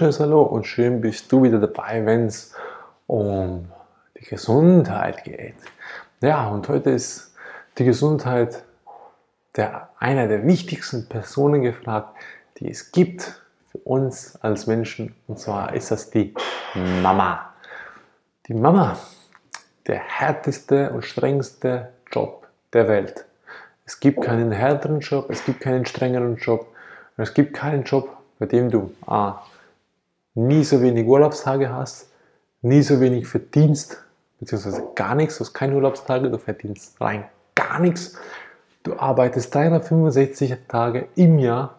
wunderschönes Hallo und schön bist du wieder dabei, wenn es um die Gesundheit geht. Ja, und heute ist die Gesundheit der, einer der wichtigsten Personen gefragt, die es gibt für uns als Menschen. Und zwar ist das die Mama. Die Mama, der härteste und strengste Job der Welt. Es gibt keinen härteren Job, es gibt keinen strengeren Job, es gibt keinen Job, bei dem du A, nie so wenig Urlaubstage hast, nie so wenig verdienst, beziehungsweise gar nichts, du hast keine Urlaubstage, du verdienst rein gar nichts. Du arbeitest 365 Tage im Jahr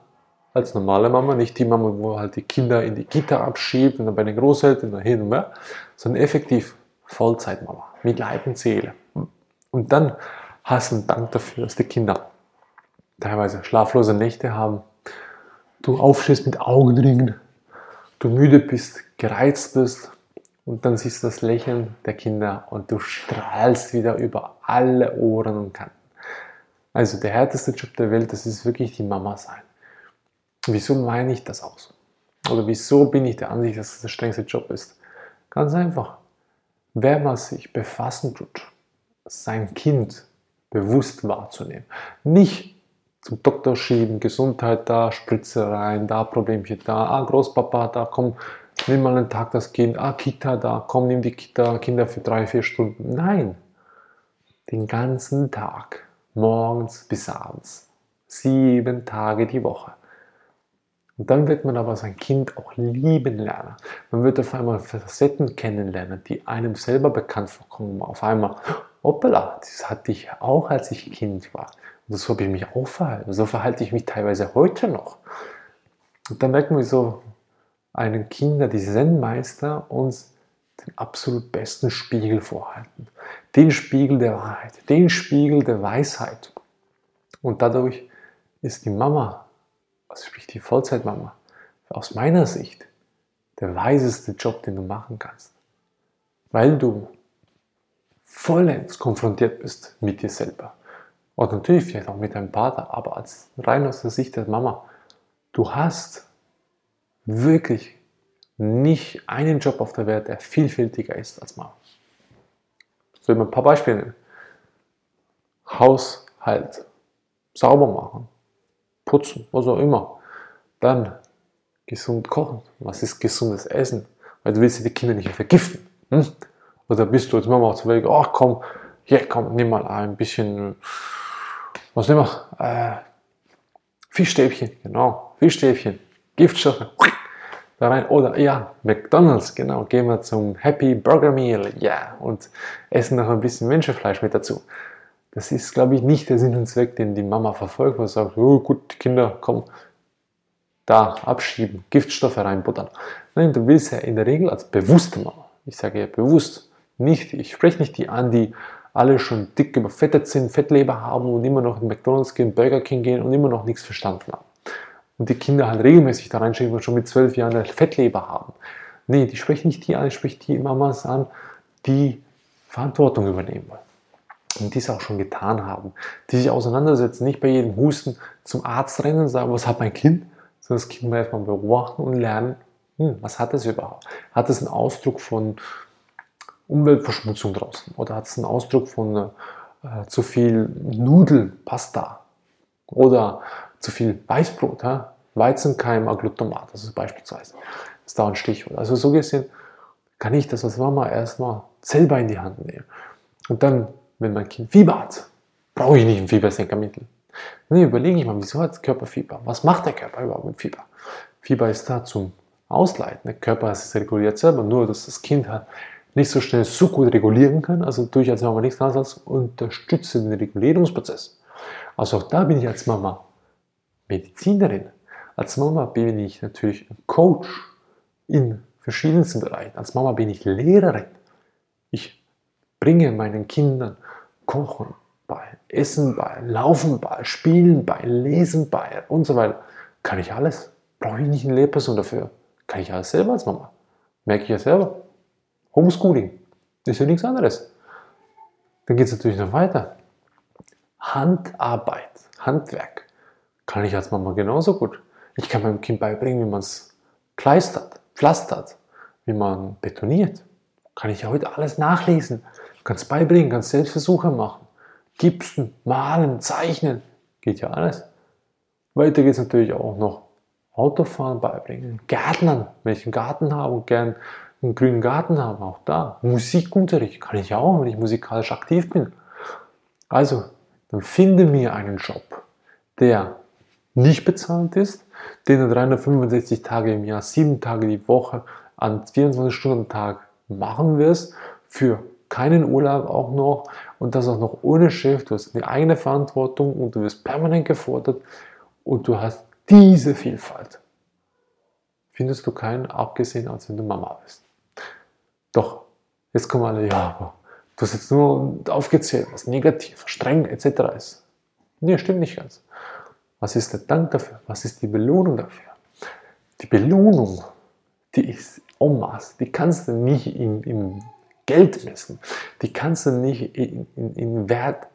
als normale Mama, nicht die Mama, wo halt die Kinder in die Kita abschiebt und dann bei den Großeltern und hin und her, sondern effektiv Vollzeitmama mit Leib und Seele. Und dann hast du einen Dank dafür, dass die Kinder teilweise schlaflose Nächte haben, du aufstehst mit Augenringen, du müde bist, gereizt bist und dann siehst du das Lächeln der Kinder und du strahlst wieder über alle Ohren und Kanten. Also der härteste Job der Welt, das ist wirklich die Mama sein. Wieso meine ich das auch so? Oder wieso bin ich der Ansicht, dass es der strengste Job ist? Ganz einfach. Wer man sich befassen tut, sein Kind bewusst wahrzunehmen. Nicht zum Doktor schieben, Gesundheit da, Spritze rein, da Problemchen da, ah Großpapa da, komm, nimm mal einen Tag das Kind, ah Kita da, komm, nimm die Kita, Kinder für drei, vier Stunden. Nein, den ganzen Tag, morgens bis abends, sieben Tage die Woche. Und dann wird man aber sein Kind auch lieben lernen. Man wird auf einmal Facetten kennenlernen, die einem selber bekannt vorkommen. Auf einmal, hoppala, das hatte ich auch, als ich Kind war. Und so habe ich mich auch verhalten. So verhalte ich mich teilweise heute noch. Und dann merken wir so, einen Kinder, die Zen-Meister, uns den absolut besten Spiegel vorhalten. Den Spiegel der Wahrheit, den Spiegel der Weisheit. Und dadurch ist die Mama, also sprich die Vollzeitmama, aus meiner Sicht der weiseste Job, den du machen kannst. Weil du vollends konfrontiert bist mit dir selber. Und natürlich vielleicht auch mit deinem Vater, aber als rein aus der Sicht der Mama, du hast wirklich nicht einen Job auf der Welt, der vielfältiger ist als Mama. Ich will mal ein paar Beispiele nennen. Haushalt, sauber machen, putzen, was auch immer. Dann gesund kochen. Was ist gesundes Essen? Weil du willst die Kinder nicht vergiften. Hm? Oder bist du als Mama auch zu wegen, ach komm, hier komm, nimm mal ein bisschen was nehmen wir? Äh, Fischstäbchen, genau, Fischstäbchen, Giftstoffe, da rein. Oder ja, McDonalds, genau, gehen wir zum Happy Burger Meal, ja, yeah, und essen noch ein bisschen Menschenfleisch mit dazu. Das ist, glaube ich, nicht der Sinn und Zweck, den die Mama verfolgt, wo sie sagt, oh, gut, Kinder, komm, da abschieben, Giftstoffe reinbuttern. Nein, du willst ja in der Regel als bewusste Mama, ich sage ja bewusst, nicht, ich spreche nicht die an, die alle schon dick überfettet sind, Fettleber haben und immer noch in McDonalds gehen, Burger King gehen und immer noch nichts verstanden haben. Und die Kinder halt regelmäßig da reinschieben und schon mit zwölf Jahren eine Fettleber haben. Nee, die sprechen nicht die an, ich spreche die Mamas an, die Verantwortung übernehmen wollen. Und die es auch schon getan haben. Die sich auseinandersetzen, nicht bei jedem Husten zum Arzt rennen und sagen, was hat mein Kind? Sondern das Kind mal erstmal beobachten und lernen, hm, was hat es überhaupt? Hat es einen Ausdruck von Umweltverschmutzung draußen? Oder hat es einen Ausdruck von äh, zu viel Nudeln, Pasta oder zu viel Weißbrot, ja? Weizenkeim, Agglutamat, das ist beispielsweise. Das ist da ein Stichwort. Also so gesehen kann ich das als Mama erstmal selber in die Hand nehmen. Und dann, wenn mein Kind Fieber hat, brauche ich nicht ein Fiebersenkermittel. Nee, überlege ich mal, wieso hat Körperfieber? Was macht der Körper überhaupt mit Fieber? Fieber ist da zum Ausleiten. Der Körper reguliert selber, nur dass das Kind hat nicht so schnell so gut regulieren kann. Also tue ich als Mama nichts anderes als unterstütze den Regulierungsprozess. Also auch da bin ich als Mama Medizinerin. Als Mama bin ich natürlich Coach in verschiedensten Bereichen. Als Mama bin ich Lehrerin. Ich bringe meinen Kindern Kochen bei, Essen bei, Laufen bei, Spielen bei, Lesen bei und so weiter. Kann ich alles. Brauche ich nicht eine Lehrperson dafür. Kann ich alles selber als Mama. Merke ich ja selber. Homeschooling ist ja nichts anderes. Dann geht es natürlich noch weiter. Handarbeit, Handwerk kann ich als Mama genauso gut. Ich kann meinem Kind beibringen, wie man es kleistert, pflastert, wie man betoniert. Kann ich ja heute alles nachlesen. Kannst beibringen, kannst Selbstversuche machen. Gipsen, malen, zeichnen. Geht ja alles. Weiter geht es natürlich auch noch Autofahren beibringen. Gärtnern, wenn ich einen Garten habe und gern einen grünen Garten habe, auch da. Musikunterricht kann ich auch, wenn ich musikalisch aktiv bin. Also, dann finde mir einen Job, der nicht bezahlt ist, den du 365 Tage im Jahr, 7 Tage die Woche an 24 Stunden Tag machen wirst, für keinen Urlaub auch noch und das auch noch ohne Chef. Du hast eine eigene Verantwortung und du wirst permanent gefordert und du hast diese Vielfalt. Findest du keinen, abgesehen als wenn du Mama bist. Doch, jetzt kommen alle, ja, aber du hast jetzt nur aufgezählt, was negativ, streng etc. ist. Nee, stimmt nicht ganz. Was ist der Dank dafür? Was ist die Belohnung dafür? Die Belohnung, die ist en die kannst du nicht in, in Geld messen, die kannst du nicht in, in, in Wert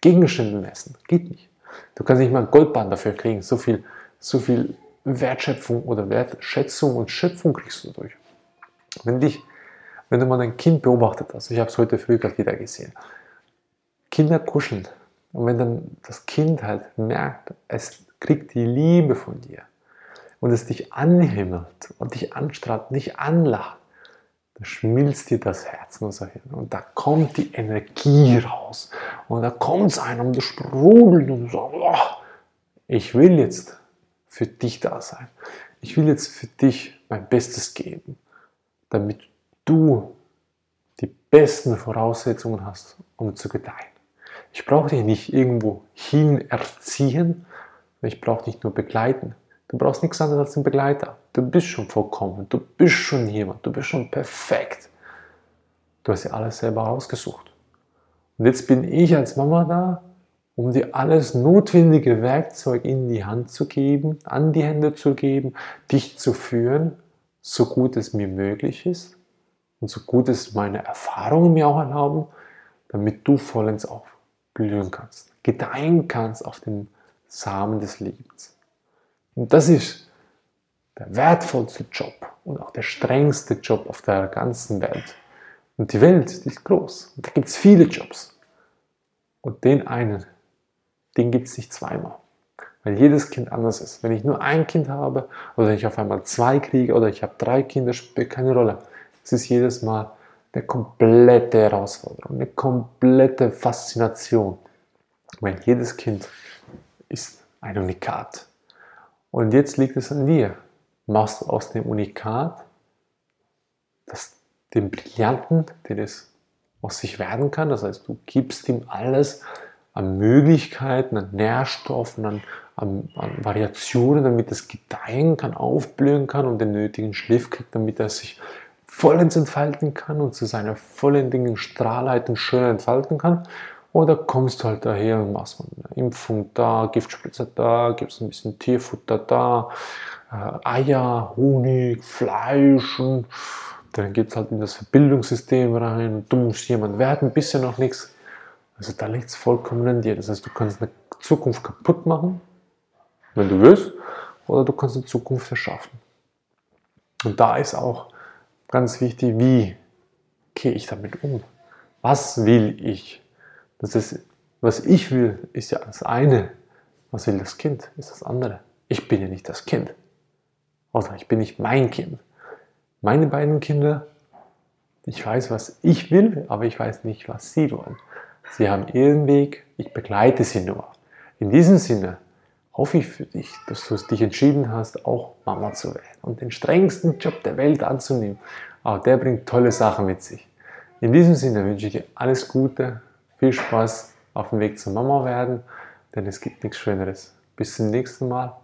Gegenständen messen. Geht nicht. Du kannst nicht mal ein Goldbahn dafür kriegen. So viel, so viel Wertschöpfung oder Wertschätzung und Schöpfung kriegst du durch. Wenn dich wenn du mal ein Kind beobachtet hast, ich habe es heute früh gerade wieder gesehen, Kinder kuscheln. Und wenn dann das Kind halt merkt, es kriegt die Liebe von dir und es dich anhimmelt und dich anstrahlt, dich anlacht, dann schmilzt dir das Herz nur so hin. Und da kommt die Energie raus. Und da kommt es einem und du sprudelt und sagst, oh, ich will jetzt für dich da sein. Ich will jetzt für dich mein Bestes geben, damit du die besten Voraussetzungen hast, um zu gedeihen. Ich brauche dich nicht irgendwo hin erziehen, ich brauche dich nur begleiten. Du brauchst nichts anderes als einen Begleiter. Du bist schon vollkommen, du bist schon jemand, du bist schon perfekt. Du hast dir alles selber ausgesucht. Und jetzt bin ich als Mama da, um dir alles notwendige Werkzeug in die Hand zu geben, an die Hände zu geben, dich zu führen, so gut es mir möglich ist, und so gut es meine Erfahrungen mir auch erlauben, damit du vollends aufblühen kannst, gedeihen kannst auf dem Samen des Lebens. Und das ist der wertvollste Job und auch der strengste Job auf der ganzen Welt. Und die Welt, die ist groß. Und da gibt es viele Jobs. Und den einen, den gibt es nicht zweimal. Weil jedes Kind anders ist. Wenn ich nur ein Kind habe oder ich auf einmal zwei kriege oder ich habe drei Kinder, spielt keine Rolle. Es ist jedes Mal eine komplette Herausforderung, eine komplette Faszination. Weil jedes Kind ist ein Unikat. Und jetzt liegt es an dir. Machst du aus dem Unikat das, den Brillanten, den es aus sich werden kann. Das heißt, du gibst ihm alles an Möglichkeiten, an Nährstoffen, an, an, an Variationen, damit es gedeihen kann, aufblühen kann und den nötigen Schliff kriegt, damit er sich vollends entfalten kann und zu seiner vollendigen Strahlheit und Schönheit entfalten kann. Oder kommst du halt daher und machst eine Impfung da, Giftspritzer da, gibst ein bisschen Tierfutter da, äh, Eier, Honig, Fleisch und dann geht es halt in das Verbildungssystem rein und du musst jemand werden, bisher noch nichts. Also da liegt es vollkommen an dir. Das heißt, du kannst eine Zukunft kaputt machen, wenn du willst, oder du kannst eine Zukunft erschaffen. Und da ist auch ganz wichtig, wie gehe ich damit um? Was will ich? Das ist, was ich will, ist ja das eine. Was will das Kind, ist das andere. Ich bin ja nicht das Kind. Oder ich bin nicht mein Kind. Meine beiden Kinder, ich weiß, was ich will, aber ich weiß nicht, was sie wollen. Sie haben ihren Weg, ich begleite sie nur. In diesem Sinne hoffe ich für dich, dass du es dich entschieden hast, auch Mama zu werden und den strengsten Job der Welt anzunehmen. Aber der bringt tolle Sachen mit sich. In diesem Sinne wünsche ich dir alles Gute, viel Spaß auf dem Weg zur Mama werden, denn es gibt nichts Schöneres. Bis zum nächsten Mal.